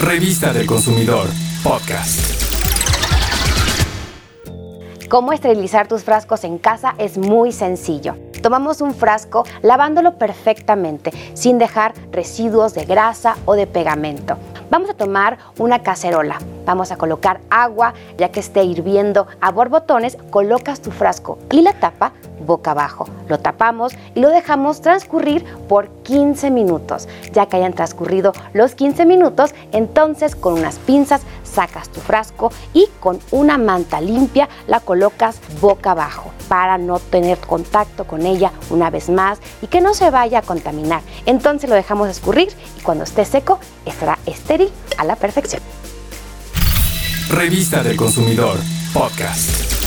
Revista del Consumidor, podcast. Cómo esterilizar tus frascos en casa es muy sencillo. Tomamos un frasco lavándolo perfectamente, sin dejar residuos de grasa o de pegamento. Vamos a tomar una cacerola. Vamos a colocar agua, ya que esté hirviendo a borbotones, colocas tu frasco y la tapa boca abajo. Lo tapamos y lo dejamos transcurrir por 15 minutos. Ya que hayan transcurrido los 15 minutos, entonces con unas pinzas sacas tu frasco y con una manta limpia la colocas boca abajo para no tener contacto con ella una vez más y que no se vaya a contaminar. Entonces lo dejamos escurrir y cuando esté seco estará estéril a la perfección. Revista del Consumidor, podcast.